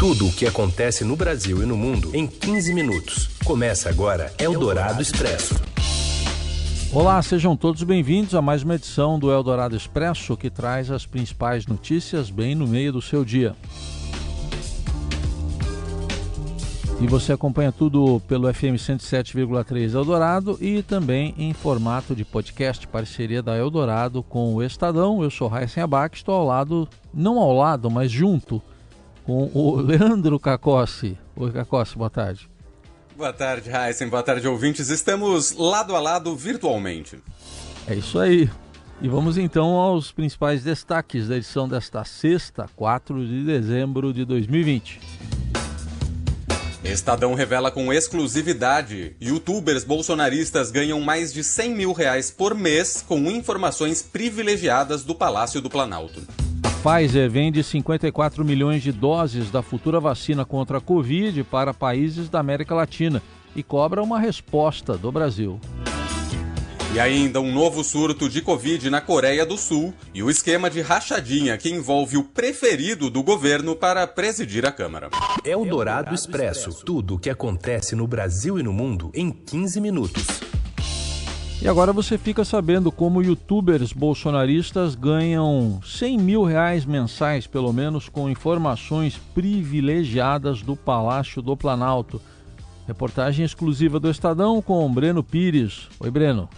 Tudo o que acontece no Brasil e no mundo em 15 minutos. Começa agora Eldorado Expresso. Olá, sejam todos bem-vindos a mais uma edição do Eldorado Expresso que traz as principais notícias bem no meio do seu dia. E você acompanha tudo pelo FM 107,3 Eldorado e também em formato de podcast, parceria da Eldorado com o Estadão. Eu sou Raíssen Abac, estou ao lado, não ao lado, mas junto com o Leandro Cacossi. Oi, Cacossi, boa tarde. Boa tarde, Raíssen. Boa tarde, ouvintes. Estamos lado a lado virtualmente. É isso aí. E vamos então aos principais destaques da edição desta sexta, 4 de dezembro de 2020. Estadão revela com exclusividade: youtubers bolsonaristas ganham mais de 100 mil reais por mês com informações privilegiadas do Palácio do Planalto. A Pfizer vende 54 milhões de doses da futura vacina contra a Covid para países da América Latina e cobra uma resposta do Brasil. E ainda um novo surto de Covid na Coreia do Sul e o esquema de rachadinha que envolve o preferido do governo para presidir a Câmara. É o Dourado Expresso. Tudo o que acontece no Brasil e no mundo em 15 minutos. E agora você fica sabendo como youtubers bolsonaristas ganham 100 mil reais mensais, pelo menos, com informações privilegiadas do Palácio do Planalto. Reportagem exclusiva do Estadão com Breno Pires. Oi, Breno.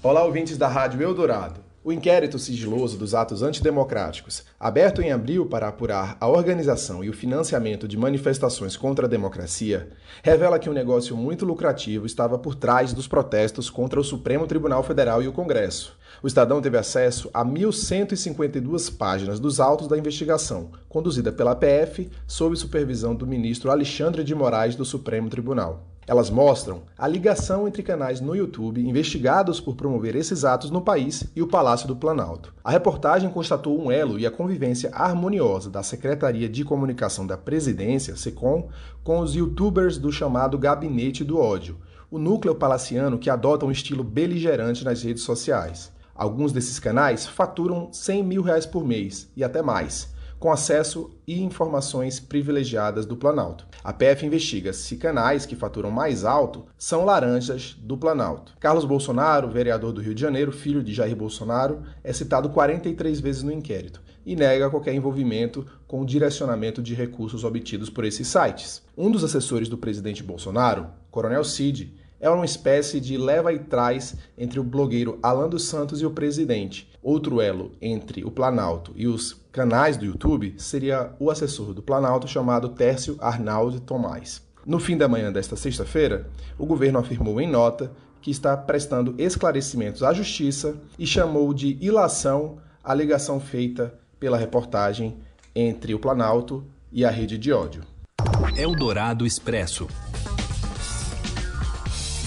Olá, ouvintes da Rádio Eldorado. O inquérito sigiloso dos atos antidemocráticos, aberto em abril para apurar a organização e o financiamento de manifestações contra a democracia, revela que um negócio muito lucrativo estava por trás dos protestos contra o Supremo Tribunal Federal e o Congresso. O Estadão teve acesso a 1.152 páginas dos autos da investigação, conduzida pela PF, sob supervisão do ministro Alexandre de Moraes do Supremo Tribunal. Elas mostram a ligação entre canais no YouTube investigados por promover esses atos no país e o Palácio do Planalto. A reportagem constatou um elo e a convivência harmoniosa da Secretaria de Comunicação da Presidência, SECOM, com os youtubers do chamado Gabinete do Ódio, o núcleo palaciano que adota um estilo beligerante nas redes sociais. Alguns desses canais faturam 100 mil reais por mês e até mais com acesso e informações privilegiadas do Planalto. A PF investiga se canais que faturam mais alto são laranjas do Planalto. Carlos Bolsonaro, vereador do Rio de Janeiro, filho de Jair Bolsonaro, é citado 43 vezes no inquérito e nega qualquer envolvimento com o direcionamento de recursos obtidos por esses sites. Um dos assessores do presidente Bolsonaro, Coronel Cid, é uma espécie de leva e traz entre o blogueiro Alan dos Santos e o presidente. Outro elo entre o Planalto e os canais do YouTube seria o assessor do Planalto chamado Tércio Arnaldo Tomás. No fim da manhã desta sexta-feira, o governo afirmou em nota que está prestando esclarecimentos à Justiça e chamou de ilação a ligação feita pela reportagem entre o Planalto e a rede de ódio. Eldorado Expresso.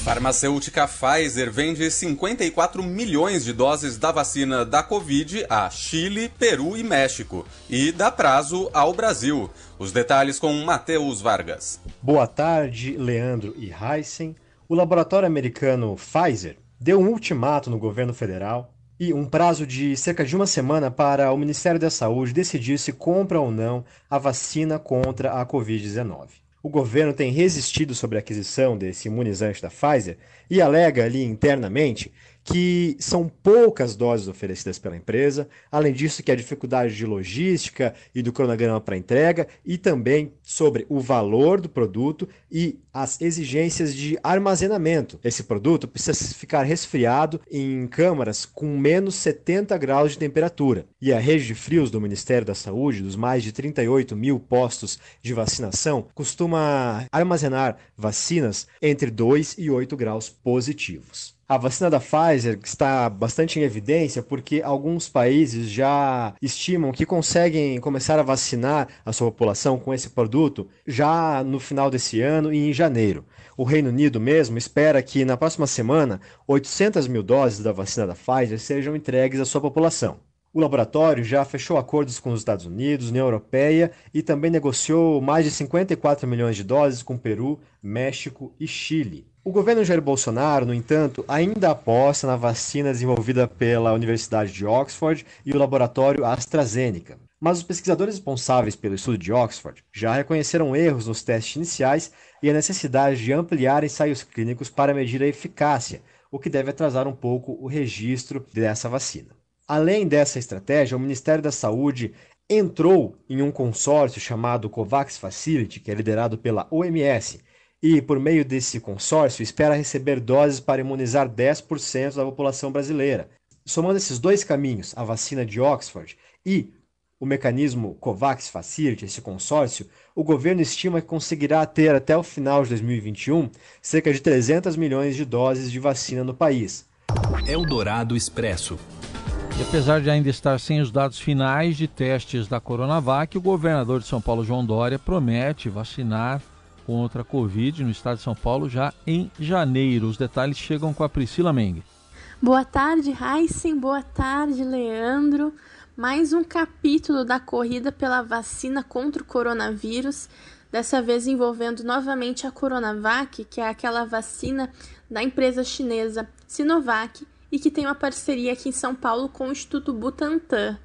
Farmacêutica Pfizer vende 54 milhões de doses da vacina da Covid a Chile, Peru e México e dá prazo ao Brasil. Os detalhes com Matheus Vargas. Boa tarde, Leandro e Heisen. O laboratório americano Pfizer deu um ultimato no governo federal e um prazo de cerca de uma semana para o Ministério da Saúde decidir se compra ou não a vacina contra a Covid-19 o governo tem resistido sobre a aquisição desse imunizante da Pfizer e alega ali internamente que são poucas doses oferecidas pela empresa, além disso que a dificuldade de logística e do cronograma para entrega e também sobre o valor do produto e as exigências de armazenamento. Esse produto precisa ficar resfriado em câmaras com menos 70 graus de temperatura. E a rede de frios do Ministério da Saúde, dos mais de 38 mil postos de vacinação, costuma armazenar vacinas entre 2 e 8 graus positivos. A vacina da Pfizer está bastante em evidência porque alguns países já estimam que conseguem começar a vacinar a sua população com esse produto já no final desse ano e em janeiro. O Reino Unido mesmo espera que na próxima semana 800 mil doses da vacina da Pfizer sejam entregues à sua população. O laboratório já fechou acordos com os Estados Unidos, União Europeia e também negociou mais de 54 milhões de doses com Peru, México e Chile. O governo Jair Bolsonaro, no entanto, ainda aposta na vacina desenvolvida pela Universidade de Oxford e o laboratório AstraZeneca. Mas os pesquisadores responsáveis pelo estudo de Oxford já reconheceram erros nos testes iniciais e a necessidade de ampliar ensaios clínicos para medir a eficácia, o que deve atrasar um pouco o registro dessa vacina. Além dessa estratégia, o Ministério da Saúde entrou em um consórcio chamado COVAX Facility, que é liderado pela OMS, e, por meio desse consórcio, espera receber doses para imunizar 10% da população brasileira. Somando esses dois caminhos, a vacina de Oxford e o mecanismo COVAX Facility, esse consórcio, o governo estima que conseguirá ter até o final de 2021 cerca de 300 milhões de doses de vacina no país. Eldorado Expresso. E apesar de ainda estar sem os dados finais de testes da Coronavac, o governador de São Paulo, João Dória, promete vacinar contra a Covid no estado de São Paulo já em janeiro. Os detalhes chegam com a Priscila Meng. Boa tarde, Heisen. Boa tarde, Leandro. Mais um capítulo da corrida pela vacina contra o coronavírus, dessa vez envolvendo novamente a Coronavac, que é aquela vacina da empresa chinesa Sinovac e que tem uma parceria aqui em São Paulo com o Instituto Butantan.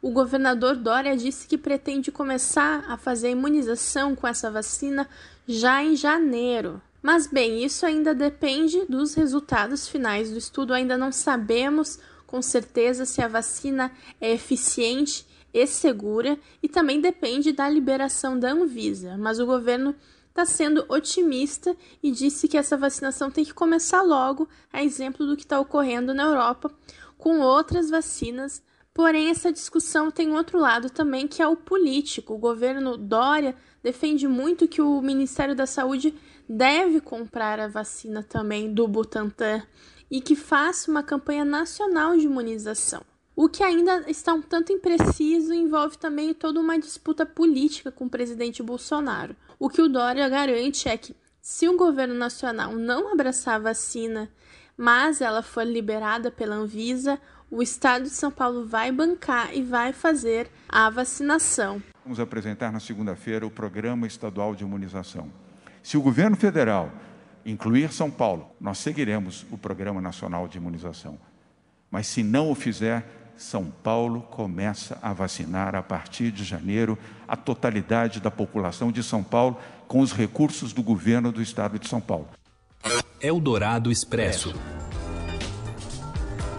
O governador Dória disse que pretende começar a fazer a imunização com essa vacina já em janeiro. Mas bem, isso ainda depende dos resultados finais do estudo, ainda não sabemos com certeza se a vacina é eficiente e segura e também depende da liberação da Anvisa, mas o governo está sendo otimista e disse que essa vacinação tem que começar logo, a exemplo do que está ocorrendo na Europa com outras vacinas. Porém, essa discussão tem outro lado também, que é o político. O governo Dória defende muito que o Ministério da Saúde deve comprar a vacina também do Butantan e que faça uma campanha nacional de imunização. O que ainda está um tanto impreciso envolve também toda uma disputa política com o presidente Bolsonaro. O que o Dória garante é que, se o governo nacional não abraçar a vacina, mas ela for liberada pela Anvisa, o estado de São Paulo vai bancar e vai fazer a vacinação. Vamos apresentar na segunda-feira o Programa Estadual de Imunização. Se o governo federal incluir São Paulo, nós seguiremos o Programa Nacional de Imunização. Mas se não o fizer, São Paulo começa a vacinar a partir de janeiro a totalidade da população de São Paulo com os recursos do governo do estado de São Paulo. Eldorado Expresso.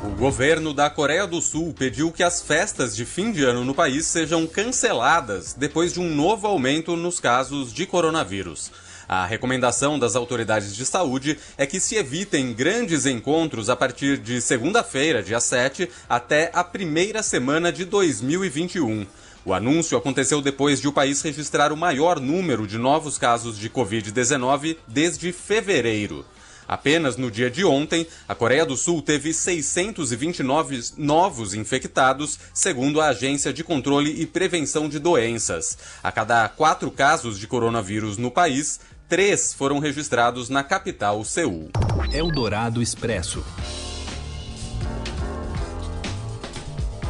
O governo da Coreia do Sul pediu que as festas de fim de ano no país sejam canceladas depois de um novo aumento nos casos de coronavírus. A recomendação das autoridades de saúde é que se evitem grandes encontros a partir de segunda-feira, dia 7, até a primeira semana de 2021. O anúncio aconteceu depois de o país registrar o maior número de novos casos de Covid-19 desde fevereiro. Apenas no dia de ontem, a Coreia do Sul teve 629 novos infectados, segundo a Agência de Controle e Prevenção de Doenças. A cada quatro casos de coronavírus no país, Três foram registrados na capital, Seul. Eldorado Expresso.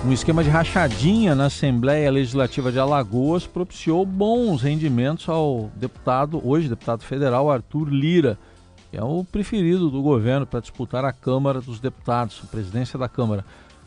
Um esquema de rachadinha na Assembleia Legislativa de Alagoas propiciou bons rendimentos ao deputado, hoje deputado federal, Arthur Lira, que é o preferido do governo para disputar a Câmara dos Deputados, a presidência da Câmara.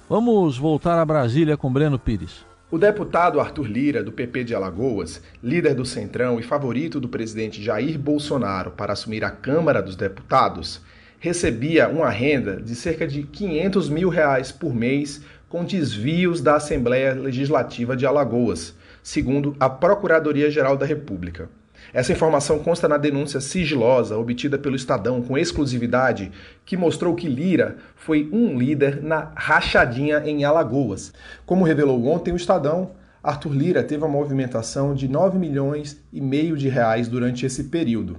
Vamos voltar a Brasília com Breno Pires. O deputado Arthur Lira, do PP de Alagoas, líder do Centrão e favorito do presidente Jair Bolsonaro para assumir a Câmara dos Deputados, recebia uma renda de cerca de 500 mil reais por mês com desvios da Assembleia Legislativa de Alagoas, segundo a Procuradoria-Geral da República. Essa informação consta na denúncia sigilosa obtida pelo Estadão com exclusividade, que mostrou que Lira foi um líder na rachadinha em Alagoas. Como revelou ontem o Estadão, Arthur Lira teve uma movimentação de 9 milhões e meio de reais durante esse período.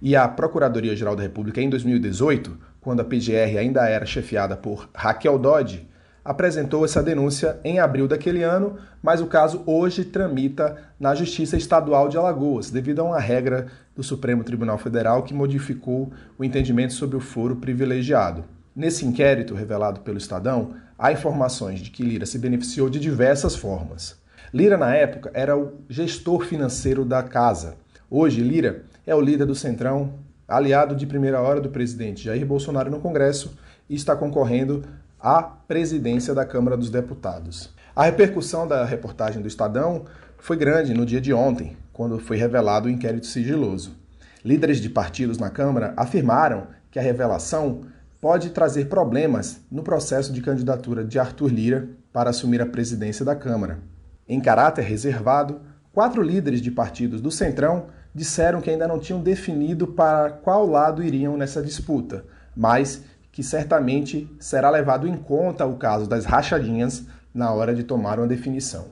E a Procuradoria-Geral da República em 2018, quando a PGR ainda era chefiada por Raquel Dodge, apresentou essa denúncia em abril daquele ano, mas o caso hoje tramita na Justiça Estadual de Alagoas, devido a uma regra do Supremo Tribunal Federal que modificou o entendimento sobre o foro privilegiado. Nesse inquérito revelado pelo Estadão, há informações de que Lira se beneficiou de diversas formas. Lira, na época, era o gestor financeiro da casa. Hoje, Lira é o líder do Centrão, aliado de primeira hora do presidente Jair Bolsonaro no Congresso e está concorrendo à presidência da Câmara dos Deputados. A repercussão da reportagem do Estadão foi grande no dia de ontem, quando foi revelado o inquérito sigiloso. Líderes de partidos na Câmara afirmaram que a revelação pode trazer problemas no processo de candidatura de Arthur Lira para assumir a presidência da Câmara. Em caráter reservado, quatro líderes de partidos do Centrão disseram que ainda não tinham definido para qual lado iriam nessa disputa, mas que certamente será levado em conta o caso das rachadinhas na hora de tomar uma definição.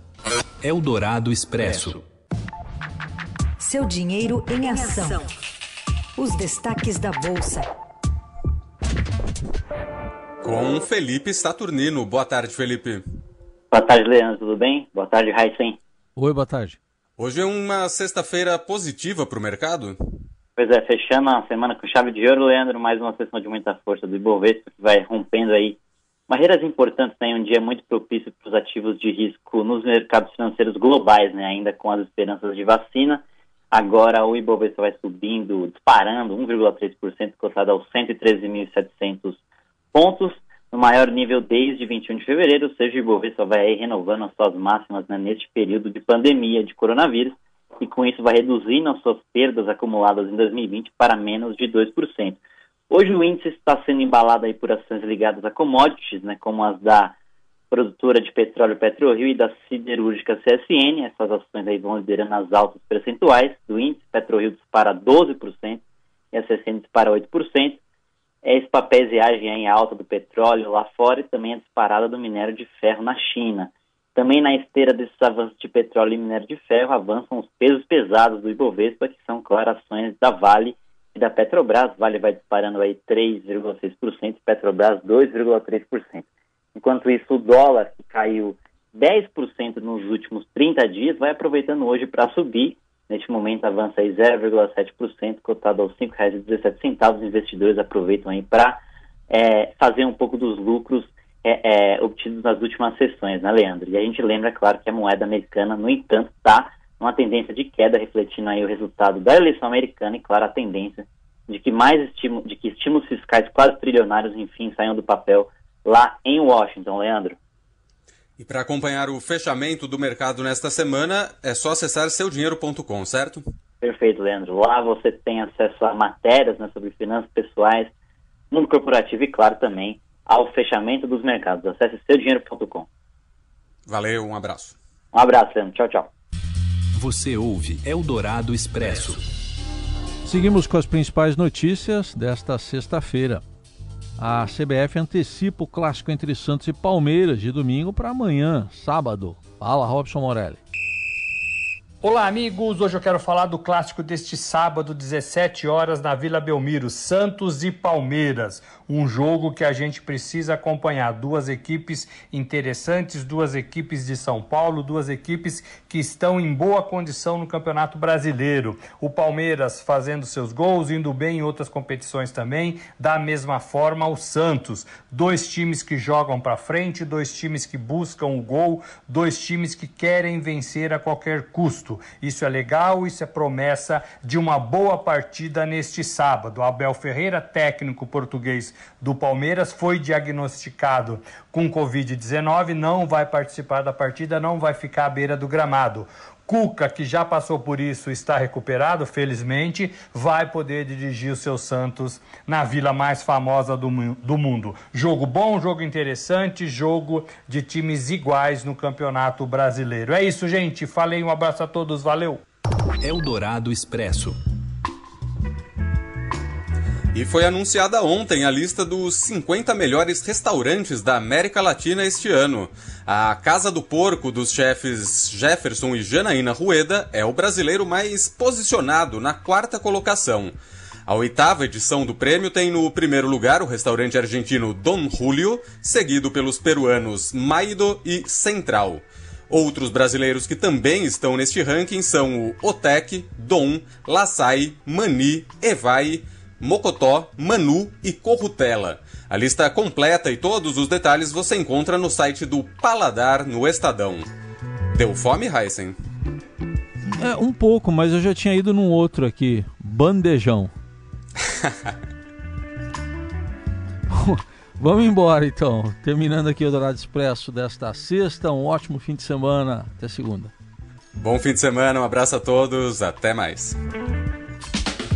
Eldorado Expresso. Seu dinheiro em ação. Os destaques da Bolsa. Com Felipe Saturnino. Boa tarde, Felipe. Boa tarde, Leandro. Tudo bem? Boa tarde, Raíssen. Oi, boa tarde. Hoje é uma sexta-feira positiva para o mercado? Pois é, fechando a semana com chave de ouro, Leandro, mais uma sessão de muita força do Ibovespa, que vai rompendo aí barreiras importantes, né, um dia muito propício para os ativos de risco nos mercados financeiros globais, né, ainda com as esperanças de vacina. Agora o Ibovespa vai subindo, disparando 1,3%, cotado aos 113.700 pontos, no maior nível desde 21 de fevereiro, ou seja, o Ibovespa vai renovando as suas máximas né, neste período de pandemia de coronavírus, e com isso vai reduzindo as suas perdas acumuladas em 2020 para menos de 2%. Hoje o índice está sendo embalado aí por ações ligadas a commodities, né, como as da produtora de petróleo PetroRio e da siderúrgica CSN. Essas ações aí vão liderando as altas percentuais do índice. PetroRio dispara 12% e a CSN dispara 8%. Esses papéis reagem em alta do petróleo lá fora e também a disparada do minério de ferro na China. Também na esteira desses avanços de petróleo e minério de ferro avançam os pesos pesados do Ibovespa, que são, claro, ações da Vale e da Petrobras. Vale vai disparando aí 3,6%, Petrobras 2,3%. Enquanto isso, o dólar, que caiu 10% nos últimos 30 dias, vai aproveitando hoje para subir. Neste momento avança aí 0,7%, cotado aos R$ 5,17. Os investidores aproveitam aí para é, fazer um pouco dos lucros é, é, obtidos nas últimas sessões, né, Leandro? E a gente lembra, claro, que a moeda americana, no entanto, está numa tendência de queda, refletindo aí o resultado da eleição americana e, claro, a tendência de que mais estímulo, de que estímulos fiscais quase trilionários, enfim, saiam do papel lá em Washington, Leandro. E para acompanhar o fechamento do mercado nesta semana, é só acessar seudinheiro.com, certo? Perfeito, Leandro. Lá você tem acesso a matérias né, sobre finanças pessoais, mundo corporativo e, claro, também ao fechamento dos mercados. Acesse seudinheiro.com. Valeu, um abraço. Um abraço, Leandro. Tchau, tchau. Você ouve Eldorado Expresso. Seguimos com as principais notícias desta sexta-feira. A CBF antecipa o clássico entre Santos e Palmeiras de domingo para amanhã, sábado. Fala, Robson Morelli. Olá, amigos. Hoje eu quero falar do clássico deste sábado, 17 horas, na Vila Belmiro, Santos e Palmeiras. Um jogo que a gente precisa acompanhar. Duas equipes interessantes, duas equipes de São Paulo, duas equipes que estão em boa condição no Campeonato Brasileiro. O Palmeiras fazendo seus gols, indo bem em outras competições também. Da mesma forma, o Santos. Dois times que jogam para frente, dois times que buscam o gol, dois times que querem vencer a qualquer custo. Isso é legal, isso é promessa de uma boa partida neste sábado. Abel Ferreira, técnico português do Palmeiras, foi diagnosticado com Covid-19, não vai participar da partida, não vai ficar à beira do gramado. Cuca, que já passou por isso, está recuperado, felizmente, vai poder dirigir o seu Santos na vila mais famosa do, do mundo. Jogo bom, jogo interessante, jogo de times iguais no Campeonato Brasileiro. É isso, gente. Falei, um abraço a todos, valeu. Eldorado Expresso. E foi anunciada ontem a lista dos 50 melhores restaurantes da América Latina este ano. A Casa do Porco dos chefes Jefferson e Janaína Rueda é o brasileiro mais posicionado na quarta colocação. A oitava edição do prêmio tem no primeiro lugar o restaurante argentino Don Julio, seguido pelos peruanos Maido e Central. Outros brasileiros que também estão neste ranking são o Otec, Dom, Laçai, Mani, Evai, Mocotó, Manu e Corrutela. A lista completa e todos os detalhes você encontra no site do Paladar no Estadão. Deu fome, Heisen? É, um pouco, mas eu já tinha ido num outro aqui, Bandejão. Vamos embora então. Terminando aqui o Dourado Expresso desta sexta. Um ótimo fim de semana. Até segunda. Bom fim de semana, um abraço a todos, até mais.